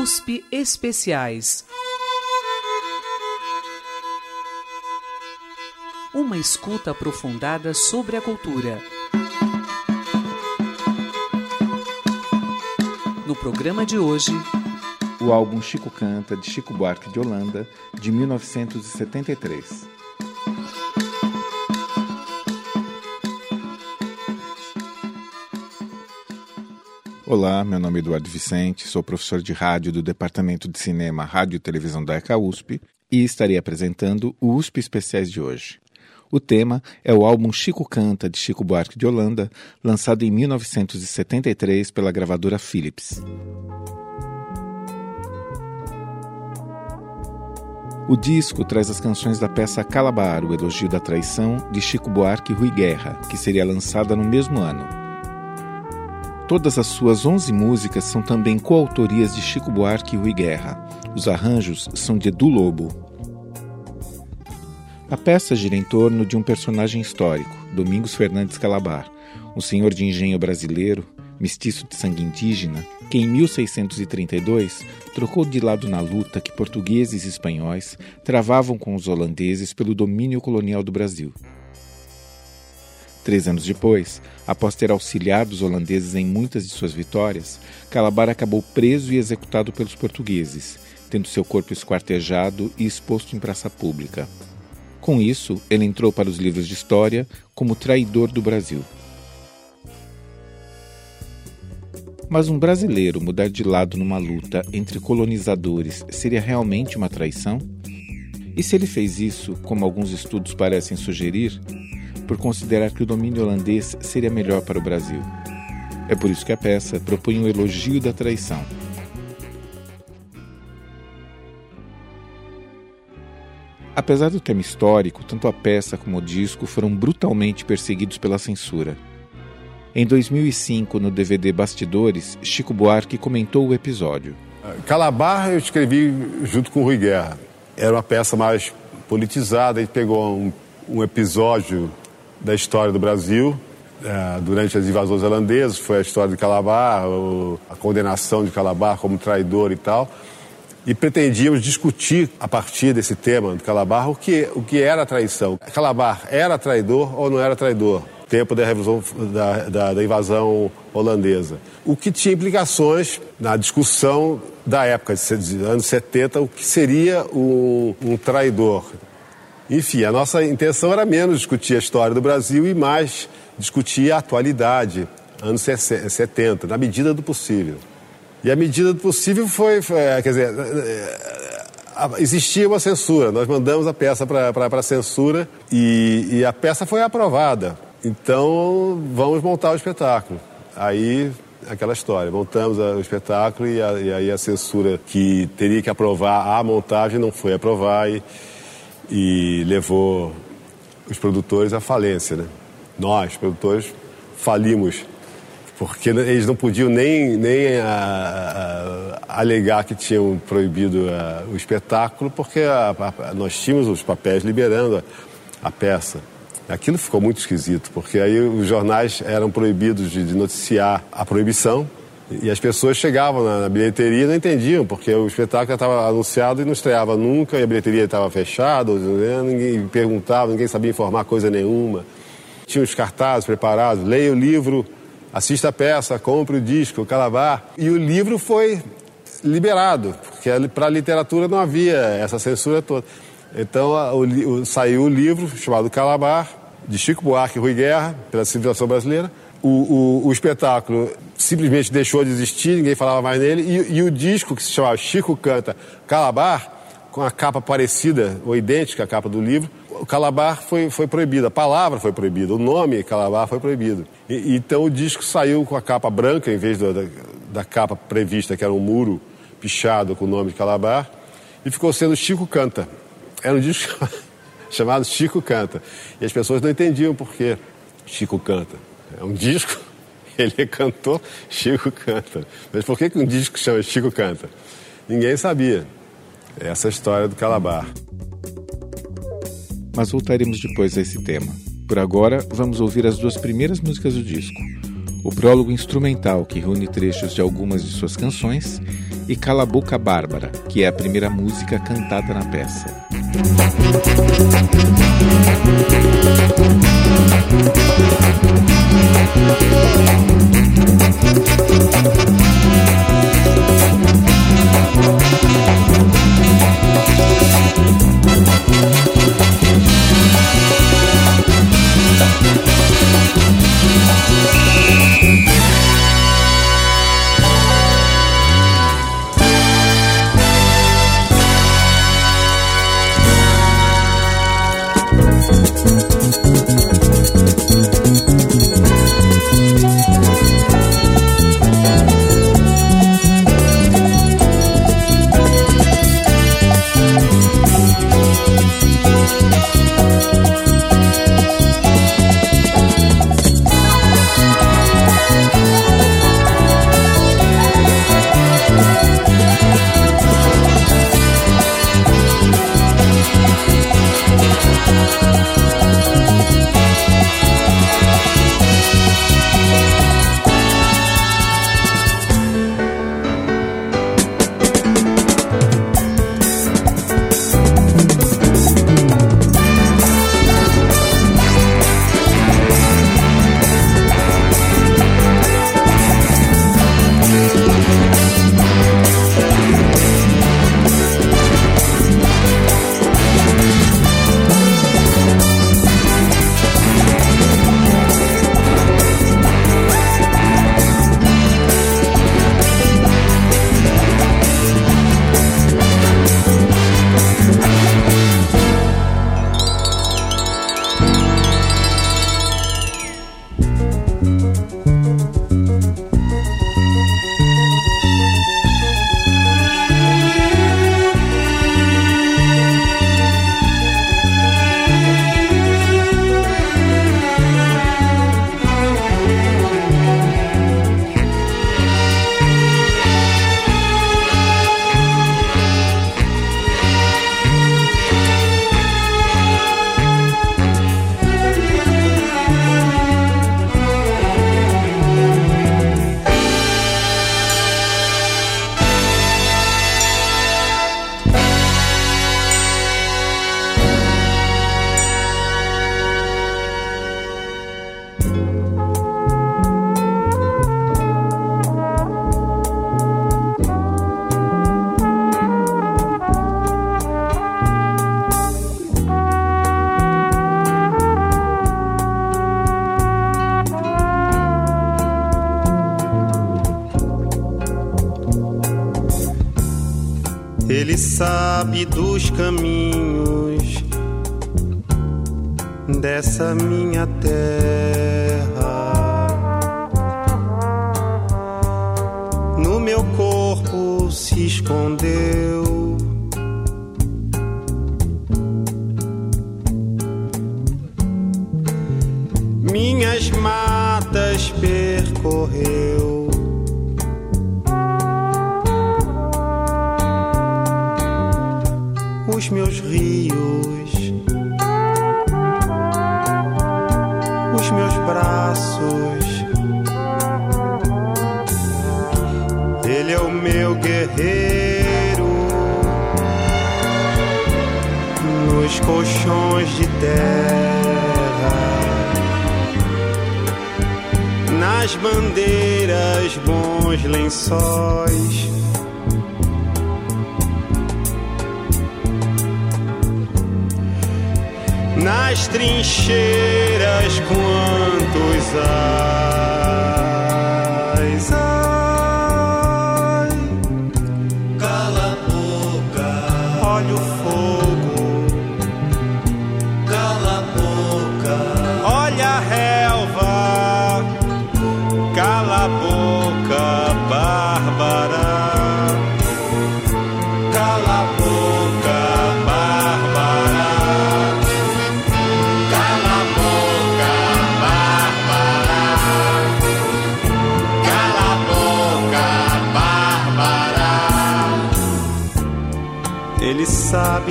USP Especiais. Uma escuta aprofundada sobre a cultura. No programa de hoje, o álbum Chico Canta, de Chico Buarque de Holanda, de 1973. Olá, meu nome é Eduardo Vicente, sou professor de rádio do Departamento de Cinema, Rádio e Televisão da ECA USP e estarei apresentando o USP Especiais de hoje. O tema é o álbum Chico Canta, de Chico Buarque de Holanda, lançado em 1973 pela gravadora Philips. O disco traz as canções da peça Calabar, o elogio da traição, de Chico Buarque e Rui Guerra, que seria lançada no mesmo ano. Todas as suas 11 músicas são também coautorias de Chico Buarque e Rui Guerra. Os arranjos são de Edu Lobo. A peça gira em torno de um personagem histórico, Domingos Fernandes Calabar, um senhor de engenho brasileiro, mestiço de sangue indígena, que em 1632 trocou de lado na luta que portugueses e espanhóis travavam com os holandeses pelo domínio colonial do Brasil. Três anos depois, após ter auxiliado os holandeses em muitas de suas vitórias, Calabar acabou preso e executado pelos portugueses, tendo seu corpo esquartejado e exposto em praça pública. Com isso, ele entrou para os livros de história como traidor do Brasil. Mas um brasileiro mudar de lado numa luta entre colonizadores seria realmente uma traição? E se ele fez isso, como alguns estudos parecem sugerir, por considerar que o domínio holandês seria melhor para o Brasil. É por isso que a peça propõe um elogio da traição. Apesar do tema histórico, tanto a peça como o disco foram brutalmente perseguidos pela censura. Em 2005, no DVD Bastidores, Chico Buarque comentou o episódio. Calabar eu escrevi junto com o Rui Guerra. Era uma peça mais politizada, ele pegou um, um episódio da história do Brasil. É, durante as invasões holandesas, foi a história de Calabar, a condenação de Calabar como traidor e tal. E pretendíamos discutir, a partir desse tema de Calabar, o que, o que era a traição. Calabar era traidor ou não era traidor? Tempo da, revolução, da, da, da invasão holandesa. O que tinha implicações na discussão da época, de anos 70, o que seria um, um traidor. Enfim, a nossa intenção era menos discutir a história do Brasil e mais discutir a atualidade, anos 70, na medida do possível. E a medida do possível foi, foi é, quer dizer, é, é, existia uma censura. Nós mandamos a peça para a censura e, e, a peça foi aprovada. Então, vamos montar o espetáculo. Aí, aquela história, montamos o espetáculo e, e aí a censura que teria que aprovar a montagem não foi aprovar e e levou os produtores à falência. Né? Nós, produtores, falimos, porque eles não podiam nem, nem a, a, alegar que tinham proibido a, o espetáculo, porque nós tínhamos os papéis liberando a, peça. Aquilo ficou muito esquisito, porque aí os jornais eram proibidos de, de noticiar a proibição, e as pessoas chegavam na, na bilheteria e não entendiam, porque o espetáculo estava anunciado e não estreava nunca, e a bilheteria estava fechada, né? ninguém perguntava, ninguém sabia informar coisa nenhuma. Tinha os cartazes preparados, leia o livro, assista a peça, compre o disco, o calabar. E o livro foi liberado, porque para a literatura não havia essa censura toda. Então o, saiu o livro chamado Calabar, de Chico Buarque e Rui Guerra, pela civilização brasileira, o, o, o, espetáculo simplesmente deixou de existir, ninguém falava mais nele, e, e, o disco que se chamava Chico Canta Calabar, com a capa parecida ou idêntica à capa do livro, o Calabar foi, foi proibido, a palavra foi proibida, o nome Calabar foi proibido. E, então o disco saiu com a capa branca, em vez da, da, da capa prevista, que era um muro pichado com o nome de Calabar, e ficou sendo Chico Canta. Era um disco chamado Chico Canta. E as pessoas não entendiam por que Chico Canta. É um disco, ele é cantor, Chico canta. Mas por que, que um disco chama Chico Canta? Ninguém sabia. Essa é história do Calabar. Mas voltaremos depois a esse tema. Por agora, vamos ouvir as duas primeiras músicas do disco. O prólogo instrumental, que reúne trechos de algumas de suas canções, e Cala a Boca Bárbara, que é a primeira música cantada na peça. Sabe dessa minha terra. No meu corpo se escondeu. Minhas matas percorreu. os meus rios, meu guerreiro. Nos colchões de terra, nas bandeiras, bons lençóis. Nas trincheiras quantos ais.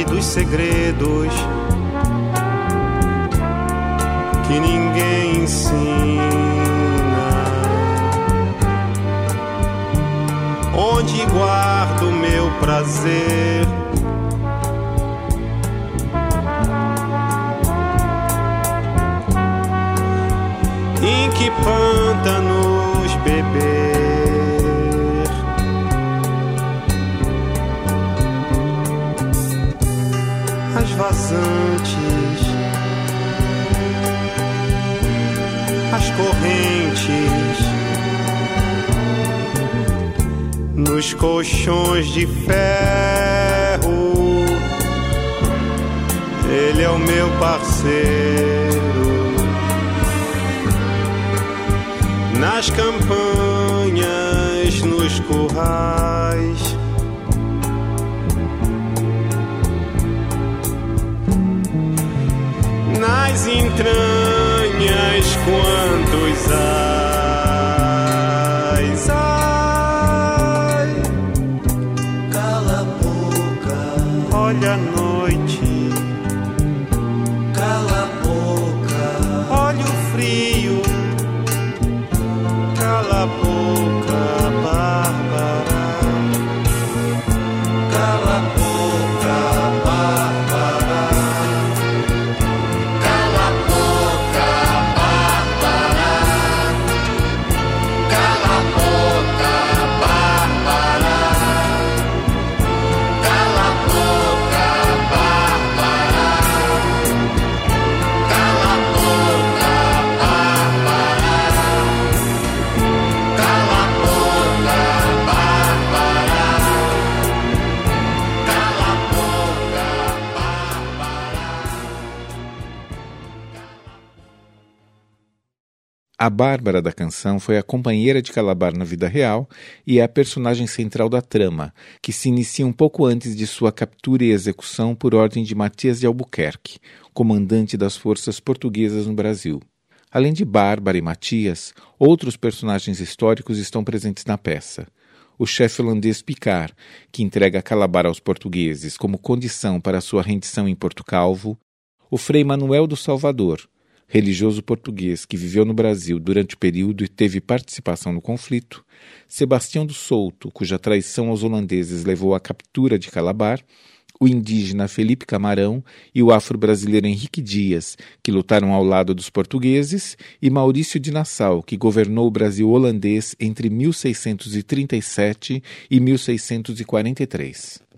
Dos segredos que ninguém ensina. onde guardo meu prazer. Em que pântanos As vazantes, as correntes nos colchões de ferro. Ele é o meu parceiro nas campanhas, nos currais. Nas entranhas, quantos há? A Bárbara da canção foi a companheira de Calabar na vida real e é a personagem central da trama, que se inicia um pouco antes de sua captura e execução por ordem de Matias de Albuquerque, comandante das forças portuguesas no Brasil. Além de Bárbara e Matias, outros personagens históricos estão presentes na peça. O chefe holandês Picard, que entrega Calabar aos portugueses como condição para sua rendição em Porto Calvo, o Frei Manuel do Salvador, religioso português que viveu no Brasil durante o período e teve participação no conflito, Sebastião do Souto, cuja traição aos holandeses levou à captura de Calabar, o indígena Felipe Camarão e o afro-brasileiro Henrique Dias, que lutaram ao lado dos portugueses, e Maurício de Nassau, que governou o Brasil holandês entre 1637 e 1643.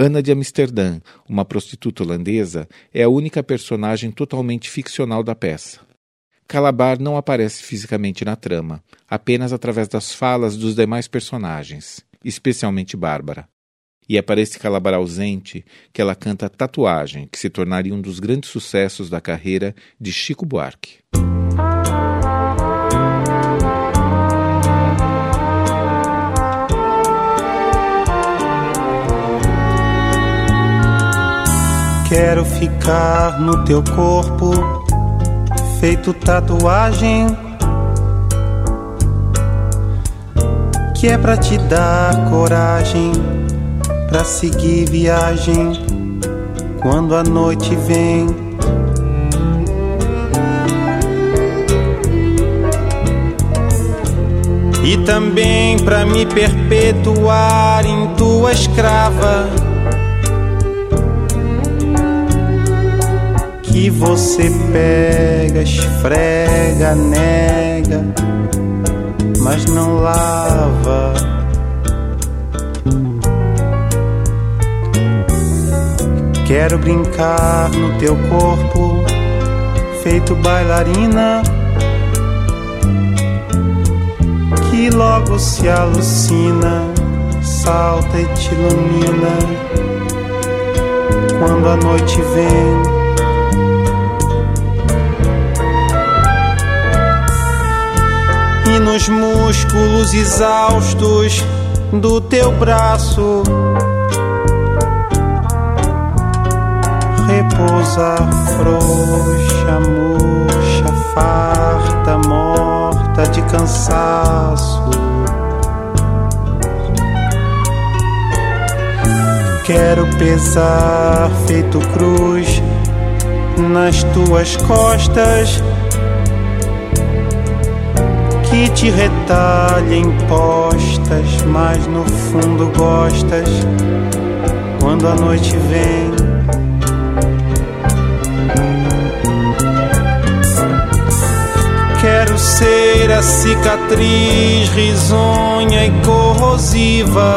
Ana de Amsterdã, uma prostituta holandesa, é a única personagem totalmente ficcional da peça. Calabar não aparece fisicamente na trama, apenas através das falas dos demais personagens, especialmente Bárbara. E é para esse Calabar ausente que ela canta Tatuagem, que se tornaria um dos grandes sucessos da carreira de Chico Buarque. Quero ficar no teu corpo, feito tatuagem. Que é pra te dar coragem, pra seguir viagem quando a noite vem. E também pra me perpetuar em tua escrava. Que você pega, esfrega, nega, mas não lava. Quero brincar no teu corpo, feito bailarina, que logo se alucina, salta e te ilumina quando a noite vem. Nos músculos exaustos do teu braço repousa frouxa, murcha, farta, morta de cansaço. Quero pesar feito cruz nas tuas costas que te retalha em postas, mas no fundo gostas quando a noite vem. Quero ser a cicatriz risonha e corrosiva,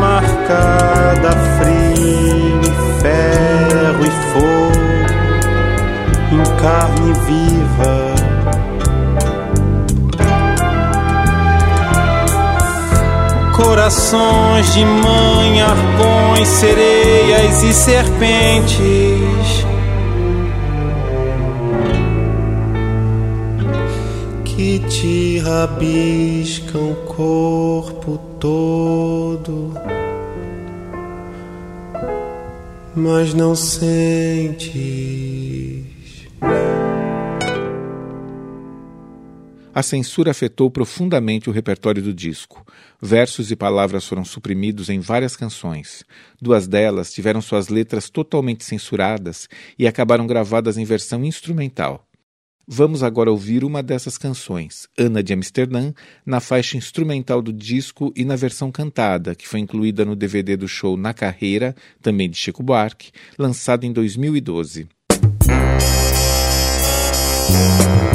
marcada frio, ferro e fogo em carne viva. Corações de mãe, arpões, sereias e serpentes. Que te rabiscam o corpo todo, mas não sentes. A censura afetou profundamente o repertório do disco. Versos e palavras foram suprimidos em várias canções. Duas delas tiveram suas letras totalmente censuradas e acabaram gravadas em versão instrumental. Vamos agora ouvir uma dessas canções, Ana de Amsterdã, na faixa instrumental do disco e na versão cantada, que foi incluída no DVD do show Na Carreira, também de Chico Buarque, lançado em 2012. Sou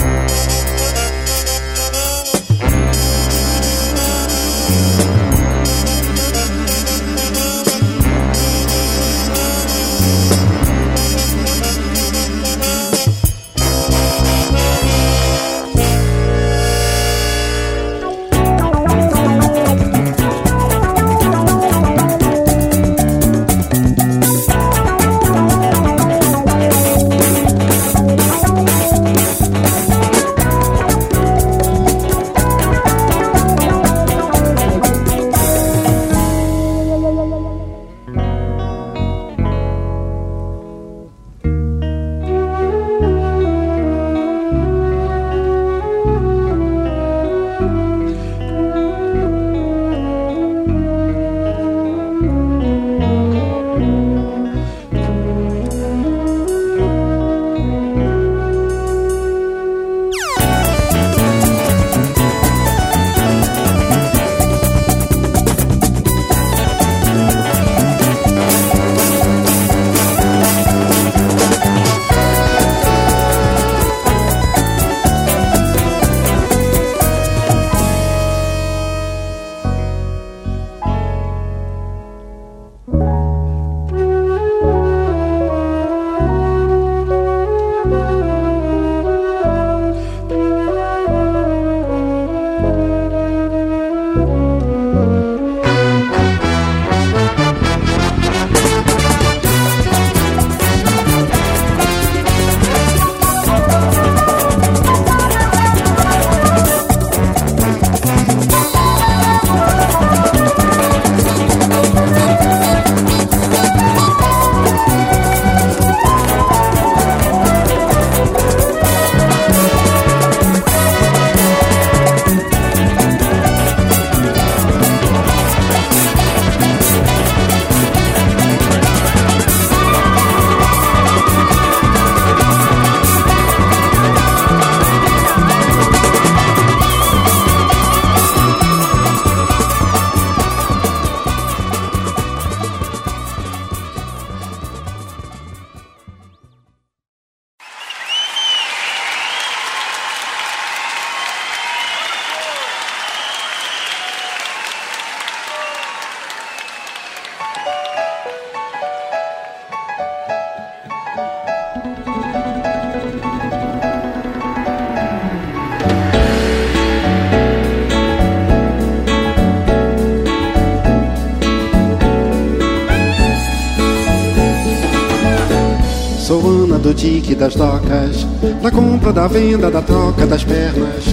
da compra, da venda, da troca das pernas.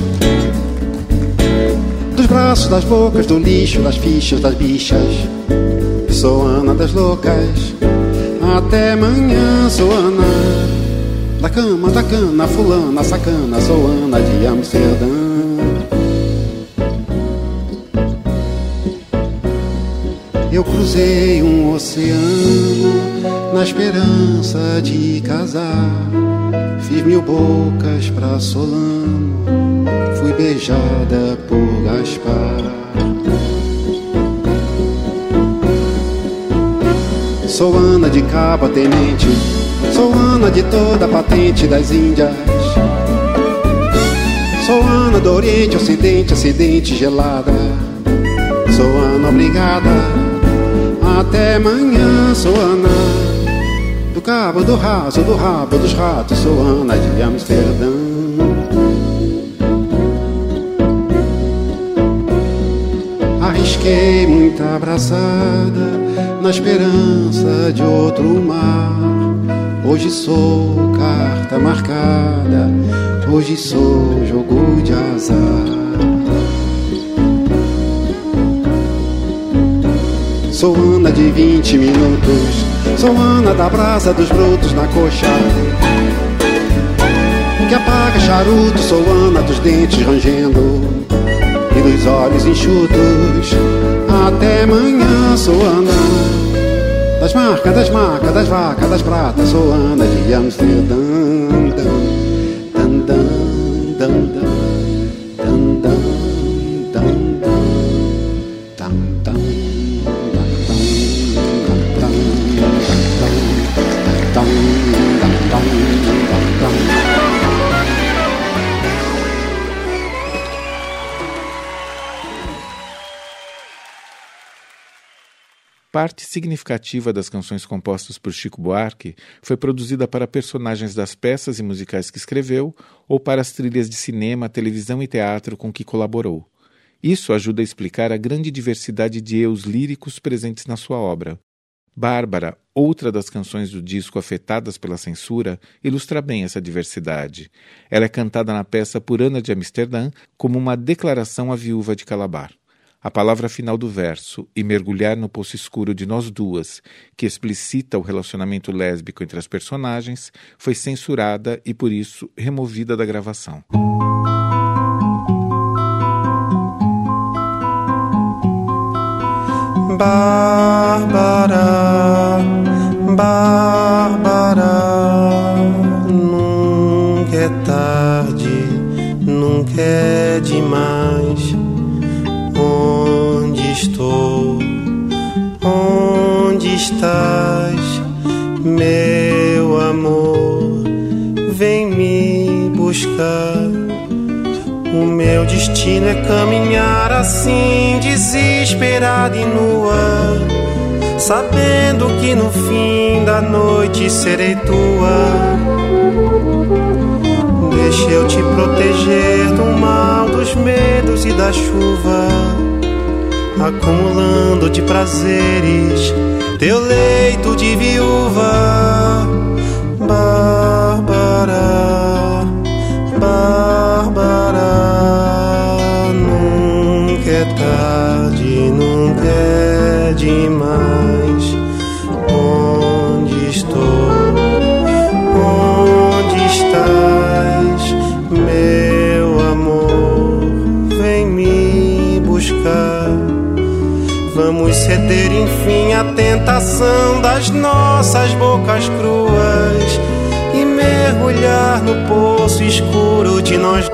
Dos braços, das bocas, do lixo, das fichas, das bichas. Sou Ana das loucas, até amanhã sou Ana. Da cama, da cana, fulana, sacana, sou Ana de Amsterdã. Eu cruzei um oceano na esperança de casar. Mil bocas pra Solano, fui beijada por Gaspar. Sou Ana de Cabo Tenente, sou Ana de toda a patente das Índias. Sou Ana do Oriente, Ocidente, Acidente gelada. Sou Ana obrigada, até amanhã sou Ana. Do cabo do raso, do rabo dos ratos, sou Ana de Amsterdã. Arrisquei muita abraçada na esperança de outro mar. Hoje sou carta marcada, hoje sou jogo de azar. Sou Ana de 20 minutos, sou Ana da brasa dos brotos na coxa. Que apaga charuto, sou Ana dos dentes rangendo e dos olhos enxutos. Até amanhã sou Ana das marcas, das marcas, das vacas, das pratas, sou Ana de Amsterdã. Parte significativa das canções compostas por Chico Buarque foi produzida para personagens das peças e musicais que escreveu ou para as trilhas de cinema, televisão e teatro com que colaborou. Isso ajuda a explicar a grande diversidade de eus líricos presentes na sua obra. Bárbara, outra das canções do disco afetadas pela censura, ilustra bem essa diversidade. Ela é cantada na peça por Ana de Amsterdã como uma declaração à viúva de Calabar. A palavra final do verso, e mergulhar no poço escuro de nós duas, que explicita o relacionamento lésbico entre as personagens, foi censurada e, por isso, removida da gravação. Bárbara, Onde estás, meu amor? Vem me buscar. O meu destino é caminhar assim, desesperada e nua, sabendo que no fim da noite serei tua. Deixa eu te proteger do mal, dos medos e da chuva, acumulando de prazeres teu leito de viúva, Bárbara, Bárbara. Nunca é tarde, nunca é demais. Tentação das nossas bocas cruas e mergulhar no poço escuro de nós.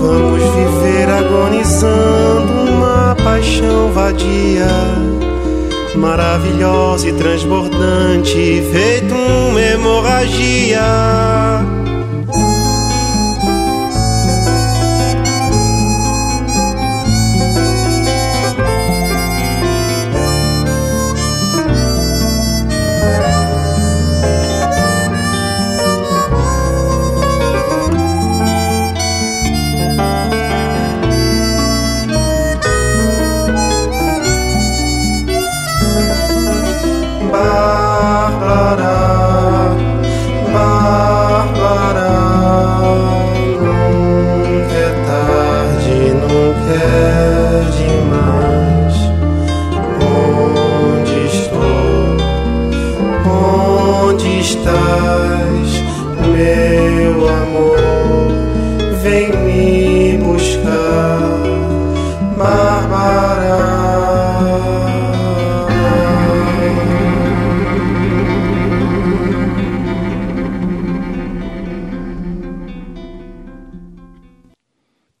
Vamos viver agonizando uma paixão vadia maravilhosa e transbordante, feito uma hemorragia.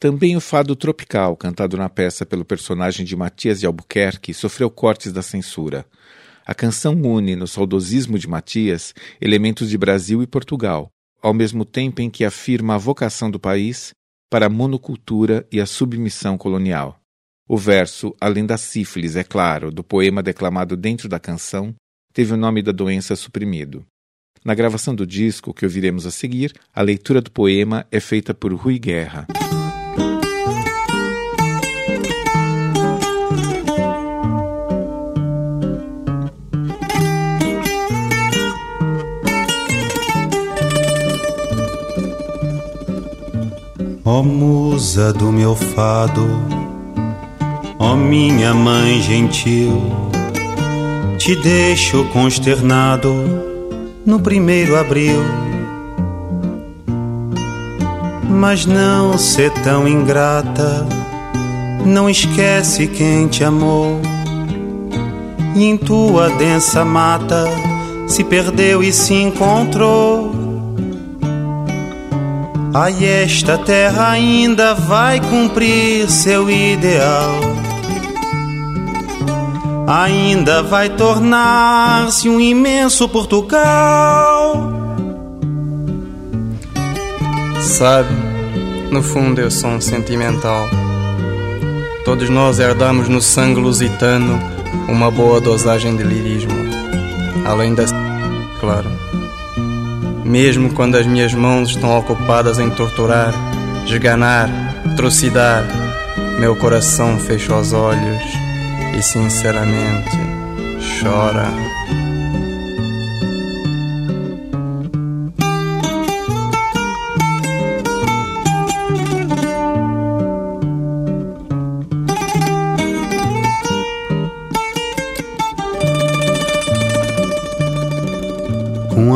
Também o fado tropical, cantado na peça pelo personagem de Matias de Albuquerque, sofreu cortes da censura. A canção une, no saudosismo de Matias, elementos de Brasil e Portugal, ao mesmo tempo em que afirma a vocação do país para a monocultura e a submissão colonial. O verso, além da sífilis, é claro, do poema declamado dentro da canção, teve o nome da doença suprimido. Na gravação do disco que ouviremos a seguir, a leitura do poema é feita por Rui Guerra. Ó oh, musa do meu fado, ó oh, minha mãe gentil, te deixo consternado no primeiro abril. Mas não ser tão ingrata, não esquece quem te amou. E em tua densa mata se perdeu e se encontrou Ai, esta terra ainda vai cumprir seu ideal. Ainda vai tornar-se um imenso Portugal. Sabe, no fundo eu sou um sentimental. Todos nós herdamos no sangue lusitano uma boa dosagem de lirismo. Além da. Claro mesmo quando as minhas mãos estão ocupadas em torturar, esganar, trucidar, meu coração fecha os olhos e sinceramente chora.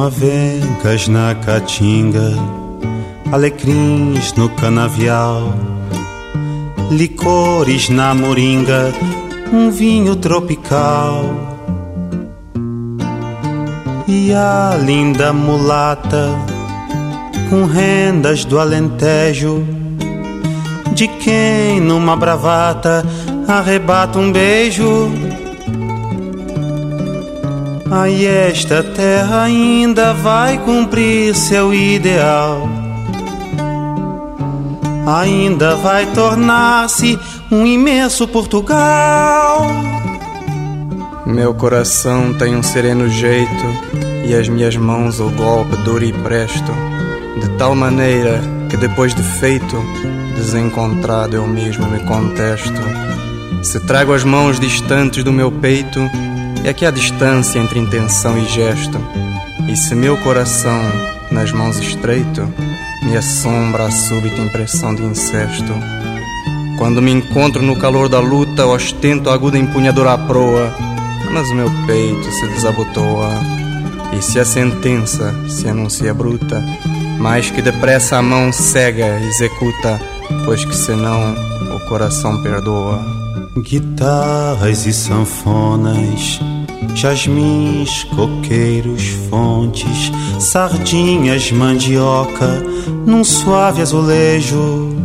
Avencas na caatinga, alecrins no canavial, licores na moringa, um vinho tropical. E a linda mulata, com rendas do Alentejo, de quem numa bravata arrebata um beijo Ai, esta terra ainda vai cumprir seu ideal. Ainda vai tornar-se um imenso Portugal. Meu coração tem um sereno jeito e as minhas mãos o golpe duro e presto, de tal maneira que depois de feito, desencontrado eu mesmo me contesto. Se trago as mãos distantes do meu peito, é que há distância entre intenção e gesto, e se meu coração nas mãos estreito me assombra a súbita impressão de incesto. Quando me encontro no calor da luta, ostento a aguda empunhadura à proa, mas o meu peito se desabotoa. E se a sentença se anuncia bruta, mais que depressa a mão cega executa, pois que senão o coração perdoa. Guitarras e sanfonas jasmins, coqueiros, fontes, sardinhas, mandioca, num suave azulejo.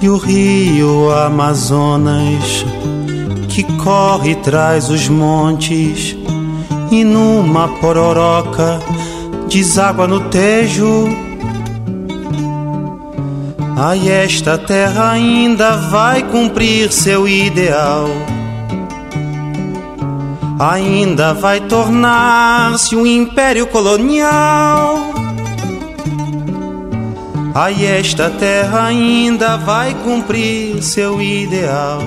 E o rio Amazonas, que corre traz os montes, e numa pororoca deságua no tejo. Ai, esta terra ainda vai cumprir seu ideal ainda vai tornar-se um império colonial. Ai, esta terra ainda vai cumprir seu ideal.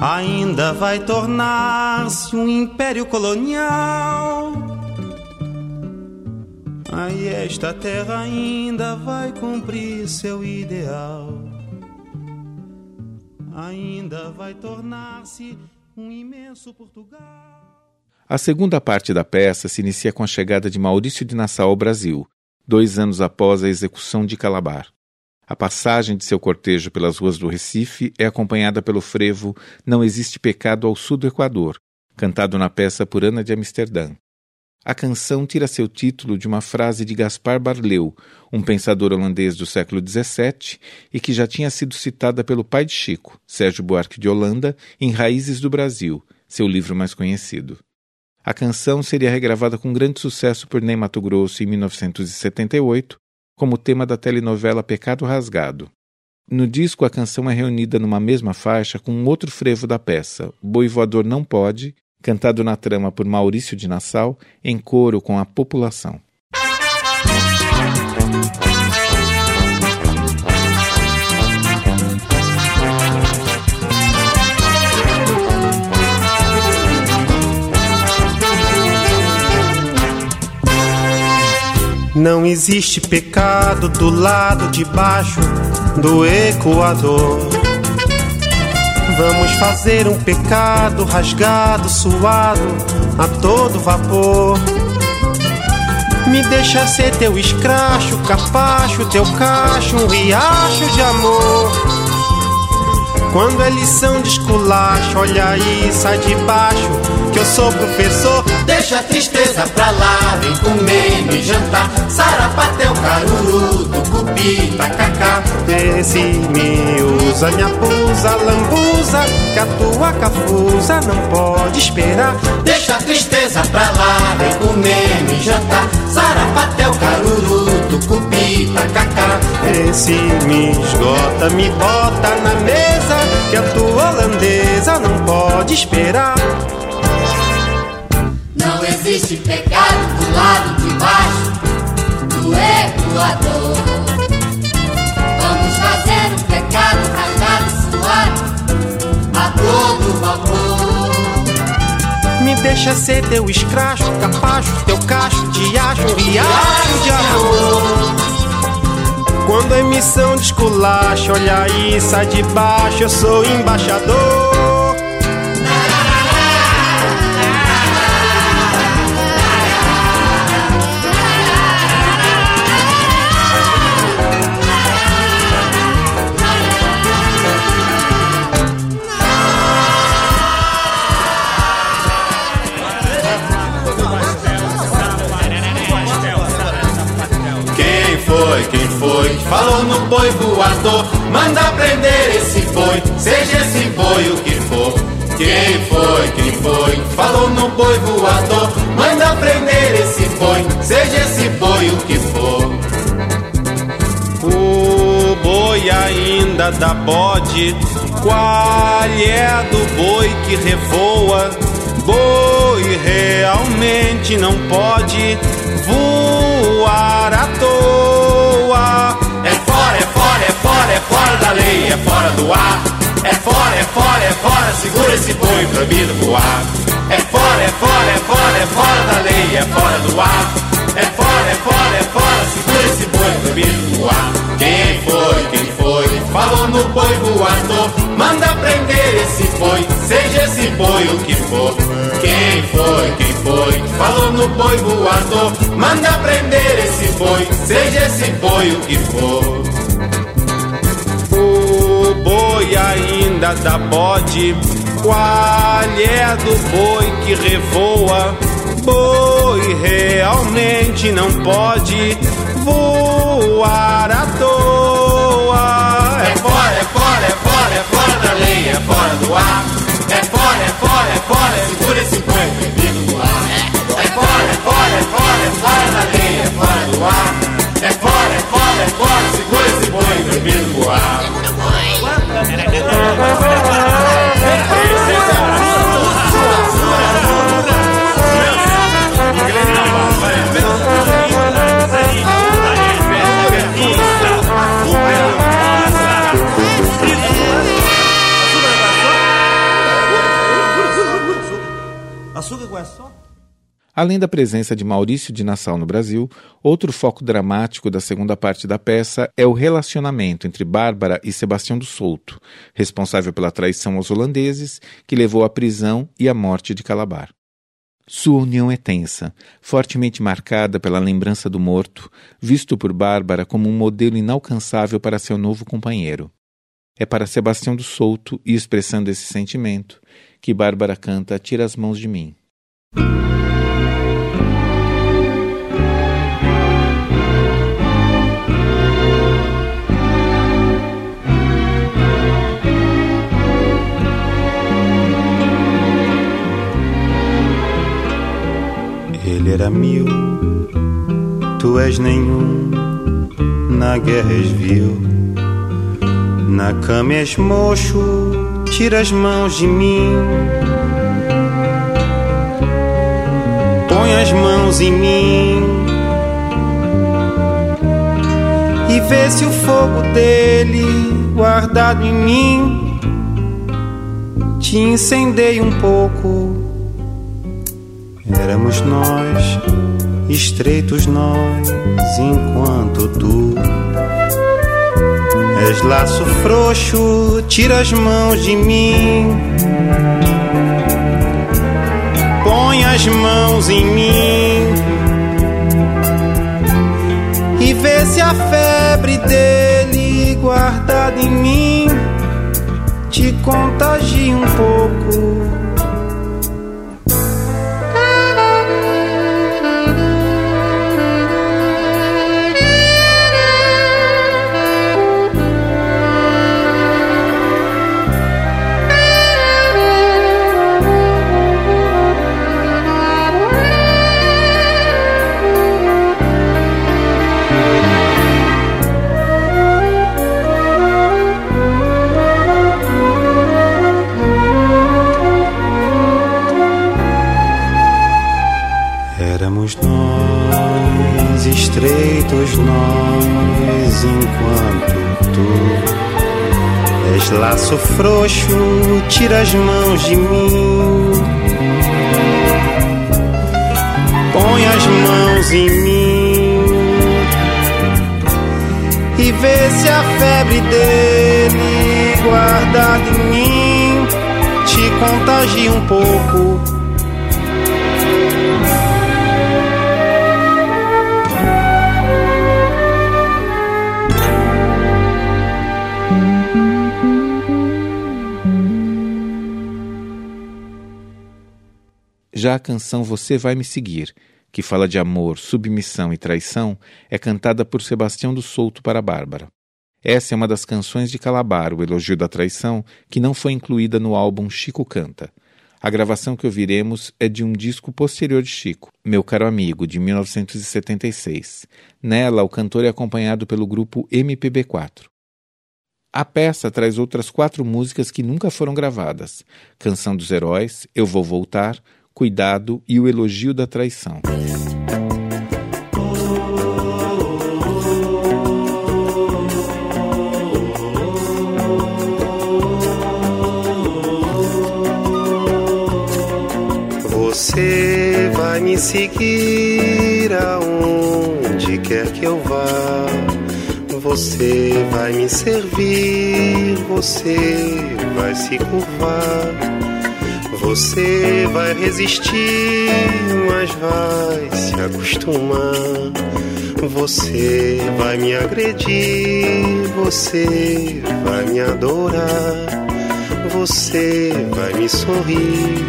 Ainda vai tornar-se um império colonial. Esta terra ainda vai cumprir seu ideal. Ainda vai tornar-se um imenso Portugal. A segunda parte da peça se inicia com a chegada de Maurício de Nassau ao Brasil, dois anos após a execução de Calabar. A passagem de seu cortejo pelas ruas do Recife é acompanhada pelo frevo Não Existe Pecado ao Sul do Equador, cantado na peça por Ana de Amsterdã. A canção tira seu título de uma frase de Gaspar Barleu, um pensador holandês do século XVII e que já tinha sido citada pelo pai de Chico, Sérgio Buarque de Holanda, em Raízes do Brasil, seu livro mais conhecido. A canção seria regravada com grande sucesso por Ney Mato Grosso em 1978, como tema da telenovela Pecado Rasgado. No disco, a canção é reunida numa mesma faixa com um outro frevo da peça, Boi Voador Não Pode, cantado na trama por Maurício de Nassau, em coro com a população. Não existe pecado do lado de baixo do Equador. Vamos fazer um pecado rasgado, suado, a todo vapor. Me deixa ser teu escracho, capacho, teu cacho, um riacho de amor. Quando é lição de esculacho, olha aí, sai de baixo, que eu sou professor. Deixa a tristeza pra lá, vem comer, me jantar. Sarapatel, caruru, tucupi, tacacá. Vê se me usa, me abusa, lambuza, que a tua cafusa não pode esperar. Deixa a tristeza pra lá, vem comer, me jantar. Sarapatel, caruru, tucupi, tacacá. Vê se me esgota, me bota na mesa, que a tua holandesa não pode esperar. Não existe pecado do lado de baixo do Equador. Vamos fazer um pecado rasgado, suado, a todo vapor. Me deixa ser teu escracho, capacho, teu cacho, te acho, um riacho de amor. Quando a emissão de esculacho, olha aí, sai de baixo, eu sou embaixador. Boi voador? Manda prender esse boi, seja esse boi o que for. Quem foi, quem foi falou no boi voador? Manda prender esse boi, seja esse boi o que for. O boi ainda dá bode, qual é do boi que revoa? Boi realmente não pode voar à toa. Da lei, é fora do ar. É fora, é fora, é fora, segura esse boi proibido voar. É fora, é fora, é fora, é fora da lei, é fora do ar. É fora, é fora, é fora, segura esse boi proibido voar. Quem foi, quem foi, falou no boi voador? Manda prender esse boi, seja esse boi o que for. Quem foi, quem foi, falou no boi voador? Manda prender esse boi, seja esse boi o que for. Boi ainda dá bode, qual é do boi que revoa? Boi realmente não pode voar à toa. É fora, é fora, é fora, é fora da lei, é fora do ar. É fora, é fora, é fora, segura esse boi proibido no ar. É fora, é fora, é fora, é fora da lei, é fora do ar. É fora, é fora, é fora, segura esse boi proibido no ar açúcar com é só? Além da presença de Maurício de Nassau no Brasil, outro foco dramático da segunda parte da peça é o relacionamento entre Bárbara e Sebastião do Souto, responsável pela traição aos holandeses, que levou à prisão e à morte de Calabar. Sua união é tensa, fortemente marcada pela lembrança do morto, visto por Bárbara como um modelo inalcançável para seu novo companheiro. É para Sebastião do Souto, e expressando esse sentimento, que Bárbara canta Tira as mãos de mim. Era mil, tu és nenhum, na guerra és vil. Na cama és mocho, tira as mãos de mim. Põe as mãos em mim. E vê se o fogo dele, guardado em mim, te incendeia um pouco. Éramos nós, estreitos nós, enquanto tu és laço frouxo, tira as mãos de mim. Põe as mãos em mim e vê se a febre dele guardada em mim te contagia um pouco. Estreitos nós, enquanto tu és laço frouxo, tira as mãos de mim. Põe as mãos em mim e vê se a febre dele guardada em mim te contagia um pouco. Já a canção Você Vai Me Seguir, que fala de amor, submissão e traição, é cantada por Sebastião do Souto para Bárbara. Essa é uma das canções de Calabar, o elogio da traição, que não foi incluída no álbum Chico Canta. A gravação que ouviremos é de um disco posterior de Chico, Meu Caro Amigo, de 1976. Nela, o cantor é acompanhado pelo grupo MPB4. A peça traz outras quatro músicas que nunca foram gravadas: Canção dos Heróis, Eu Vou Voltar, Cuidado e o Elogio da Traição. Você vai me seguir aonde quer que eu vá. Você vai me servir, você vai se curvar. Você vai resistir, mas vai se acostumar. Você vai me agredir, você vai me adorar. Você vai me sorrir,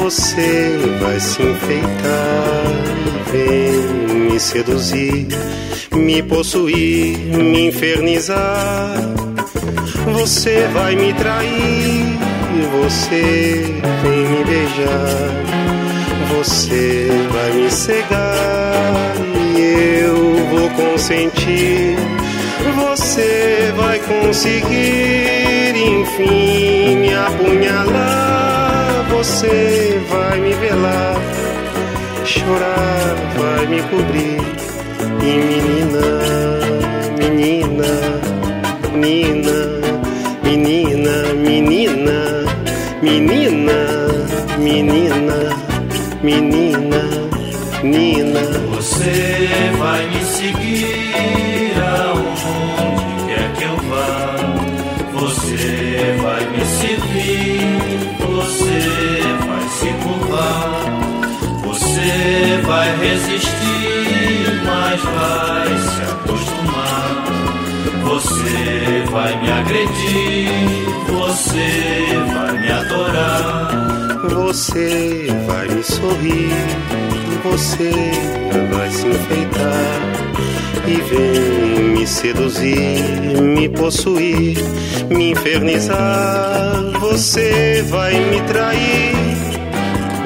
você vai se enfeitar vem me seduzir, me possuir, me infernizar. Você vai me trair, você vem me beijar. Você vai me cegar e eu vou consentir. Você vai conseguir, enfim, me apunhalar. Você vai me velar, chorar, vai me cobrir. E menina, menina, menina, menina, menina, menina, menina, menina, menina. Você vai me seguir aonde quer que eu vá. Você vai me servir, você vai se curvar. Você vai resistir, mas vai se acostumar. Você vai me agredir, você vai. Você vai me sorrir, você vai se enfeitar e vem me seduzir, me possuir, me infernizar. Você vai me trair,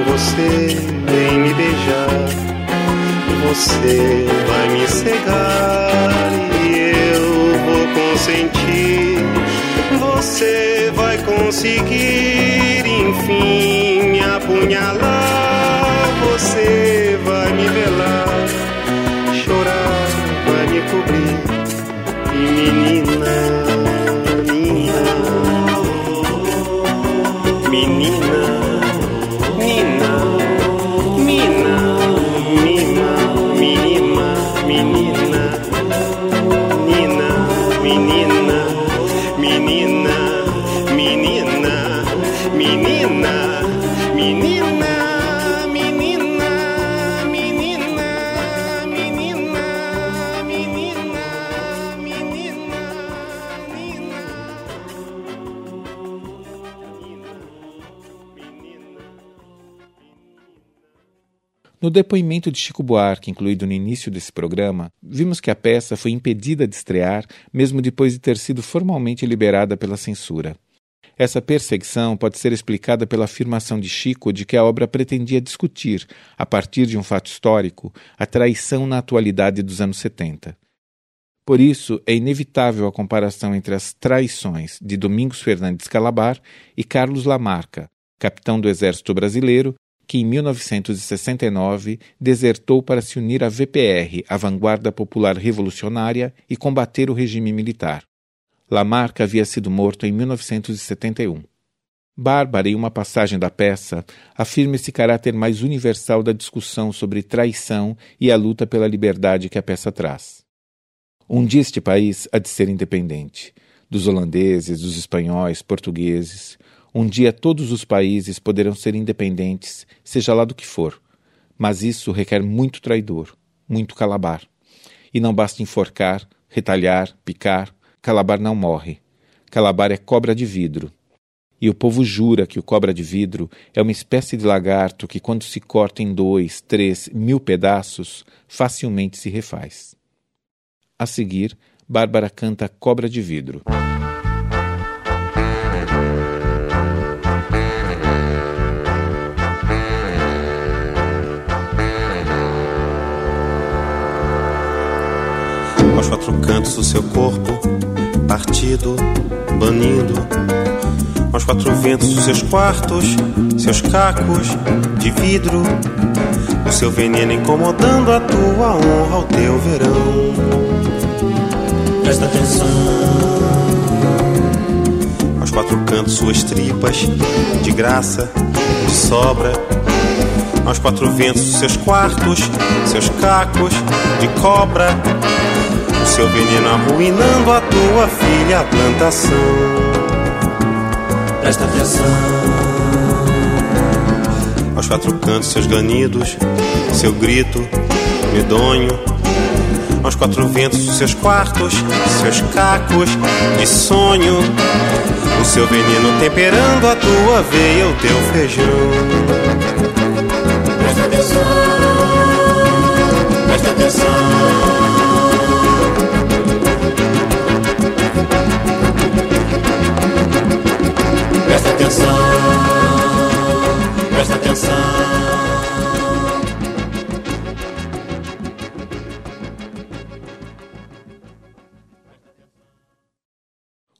você vem me beijar. você vai me cegar e eu vou consentir. Você vai conseguir, enfim, me apunhalar. Depoimento de Chico Buarque, incluído no início desse programa, vimos que a peça foi impedida de estrear, mesmo depois de ter sido formalmente liberada pela censura. Essa perseguição pode ser explicada pela afirmação de Chico de que a obra pretendia discutir, a partir de um fato histórico, a traição na atualidade dos anos 70. Por isso, é inevitável a comparação entre as traições de Domingos Fernandes Calabar e Carlos Lamarca, capitão do Exército Brasileiro que em 1969 desertou para se unir à VPR, a Vanguarda Popular Revolucionária, e combater o regime militar. Lamarck havia sido morto em 1971. Bárbara, em uma passagem da peça, afirma esse caráter mais universal da discussão sobre traição e a luta pela liberdade que a peça traz. Um dia este país há de ser independente dos holandeses, dos espanhóis, portugueses, um dia todos os países poderão ser independentes, seja lá do que for. Mas isso requer muito traidor, muito calabar. E não basta enforcar, retalhar, picar. Calabar não morre. Calabar é cobra de vidro. E o povo jura que o cobra de vidro é uma espécie de lagarto que, quando se corta em dois, três, mil pedaços, facilmente se refaz. A seguir, Bárbara canta Cobra de Vidro. Aos quatro cantos do seu corpo, partido, banido, aos quatro ventos dos seus quartos, seus cacos de vidro, o seu veneno incomodando a tua honra, o teu verão. Presta atenção. Aos quatro cantos suas tripas, de graça, de sobra, aos quatro ventos seus quartos, seus cacos de cobra seu veneno arruinando a tua filha a plantação. Presta atenção. Aos quatro cantos seus ganidos, seu grito medonho. Aos quatro ventos seus quartos, seus cacos de sonho. O seu veneno temperando a tua veia, o teu feijão. Presta atenção. Presta atenção. Atenção, presta atenção.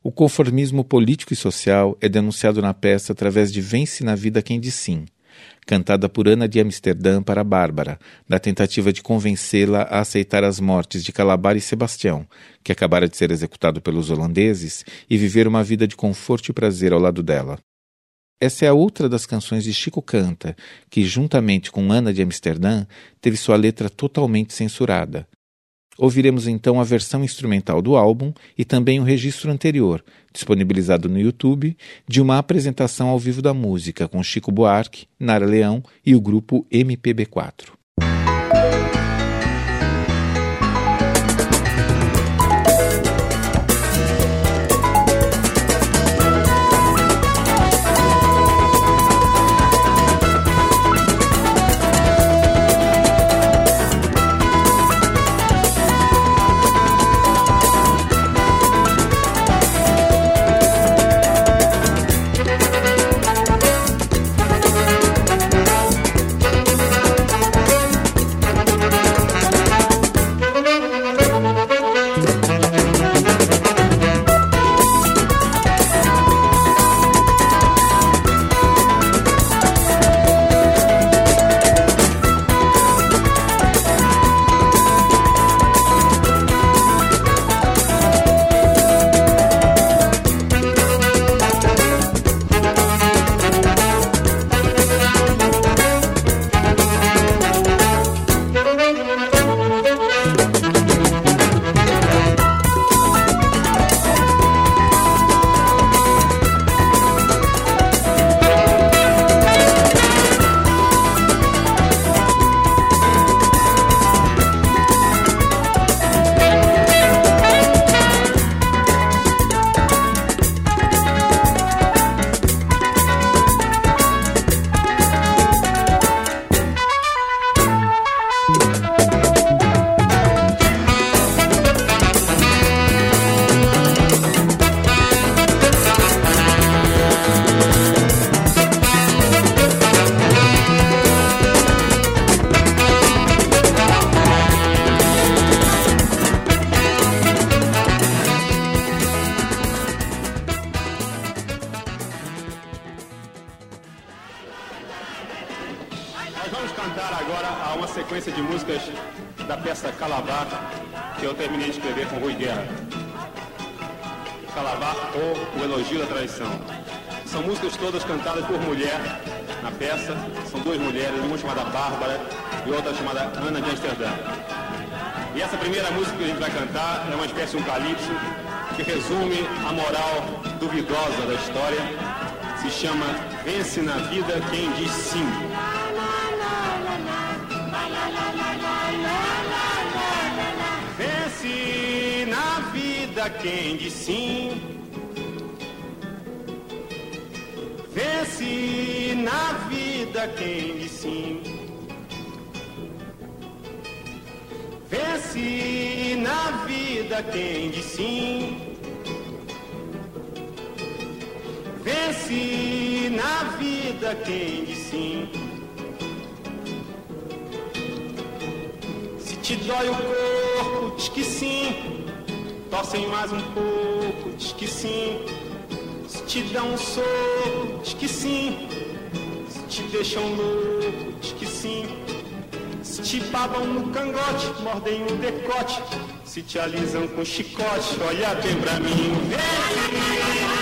O conformismo político e social é denunciado na peça através de Vence na Vida Quem Diz Sim, cantada por Ana de Amsterdã para Bárbara, na tentativa de convencê-la a aceitar as mortes de Calabar e Sebastião, que acabara de ser executado pelos holandeses, e viver uma vida de conforto e prazer ao lado dela. Essa é a outra das canções de Chico Canta, que, juntamente com Ana de Amsterdã, teve sua letra totalmente censurada. Ouviremos então a versão instrumental do álbum e também o registro anterior, disponibilizado no YouTube, de uma apresentação ao vivo da música com Chico Buarque, Nara Leão e o grupo MPB4. Calabar ou O Elogio da Traição. São músicas todas cantadas por mulher na peça. São duas mulheres, uma chamada Bárbara e outra chamada Ana de Amsterdã. E essa primeira música que a gente vai cantar é uma espécie de um calypso que resume a moral duvidosa da história. Se chama Vence na Vida Quem Diz Sim. Vida quem diz sim. Vence na vida quem diz sim. Vence na vida quem diz sim. Vence na vida quem diz sim. Se te dói o corpo, diz que sim. Tossem mais um pouco, diz que sim. Se te dá um soco, diz que sim. Se te deixam louco, diz que sim. Se te babam no cangote, mordem o decote. Se te alisam com chicote, olha bem pra mim. Vence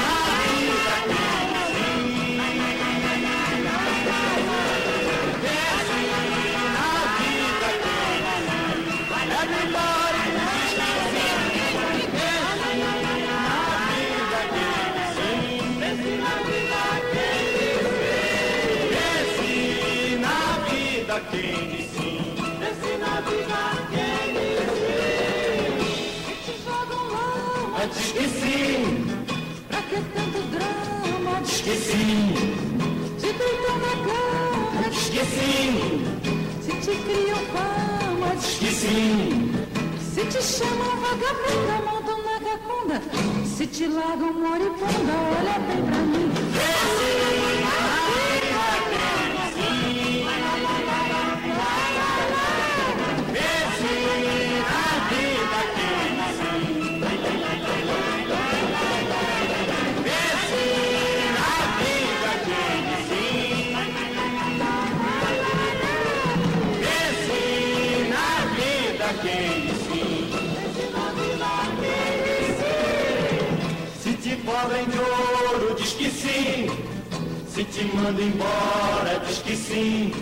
sim, pra que tanto drama? sim, Te deitam na cama, sim, se te criam fama, sim. se te chamam vagabunda, montam na cacunda, se te largam moribunda, olha bem pra mim. Vence Se te manda embora, diz que sim.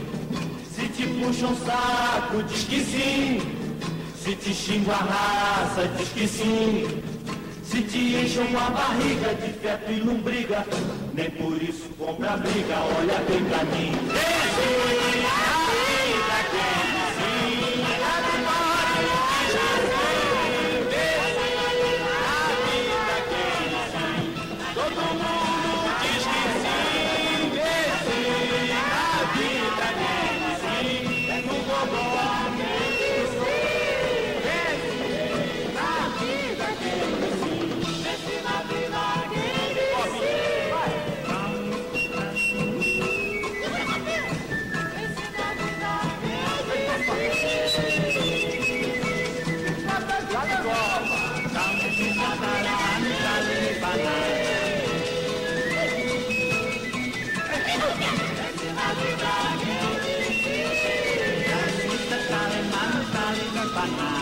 Se te puxam saco, diz que sim. Se te xingam a raça, diz que sim. Se te enchem a barriga de feto e lombriga, nem por isso compra briga, olha bem pra mim. Vence ผ่านมา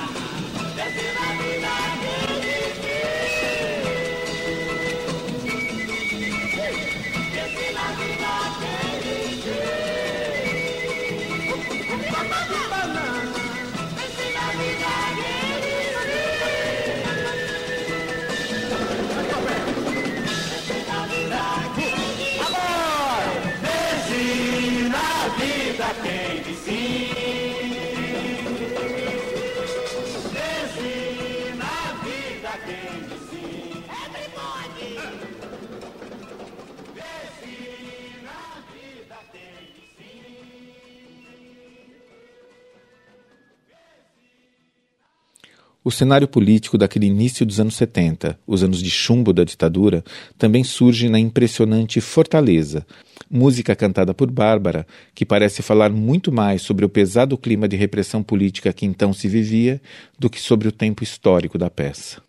O cenário político daquele início dos anos 70, os anos de chumbo da ditadura, também surge na impressionante Fortaleza, música cantada por Bárbara, que parece falar muito mais sobre o pesado clima de repressão política que então se vivia do que sobre o tempo histórico da peça.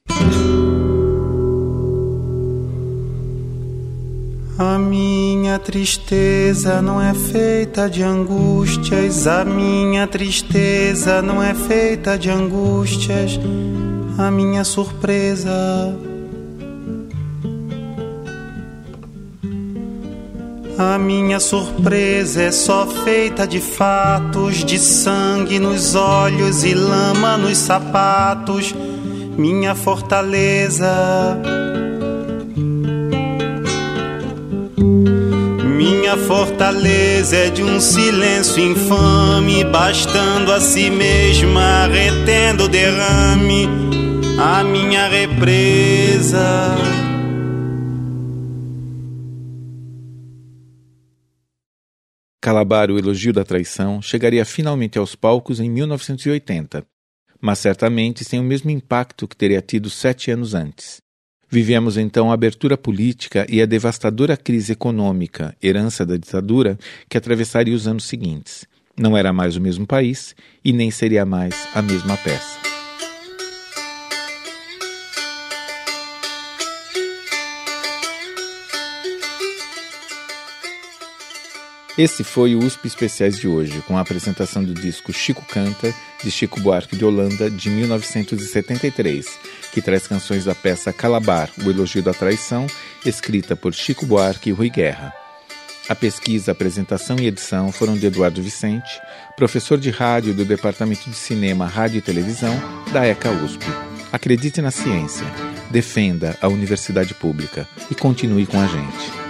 A minha tristeza não é feita de angústias, a minha tristeza não é feita de angústias, a minha surpresa. A minha surpresa é só feita de fatos, de sangue nos olhos e lama nos sapatos. Minha fortaleza. Minha fortaleza é de um silêncio infame, bastando a si mesma, retendo o derrame, a minha represa. Calabar, o elogio da traição, chegaria finalmente aos palcos em 1980, mas certamente sem o mesmo impacto que teria tido sete anos antes. Vivemos então a abertura política e a devastadora crise econômica, herança da ditadura, que atravessaria os anos seguintes. Não era mais o mesmo país e nem seria mais a mesma peça. Esse foi o USP Especiais de hoje, com a apresentação do disco Chico Canta, de Chico Buarque de Holanda, de 1973, que traz canções da peça Calabar, o elogio da traição, escrita por Chico Buarque e Rui Guerra. A pesquisa, apresentação e edição foram de Eduardo Vicente, professor de rádio do Departamento de Cinema, Rádio e Televisão da ECA USP. Acredite na ciência, defenda a universidade pública e continue com a gente.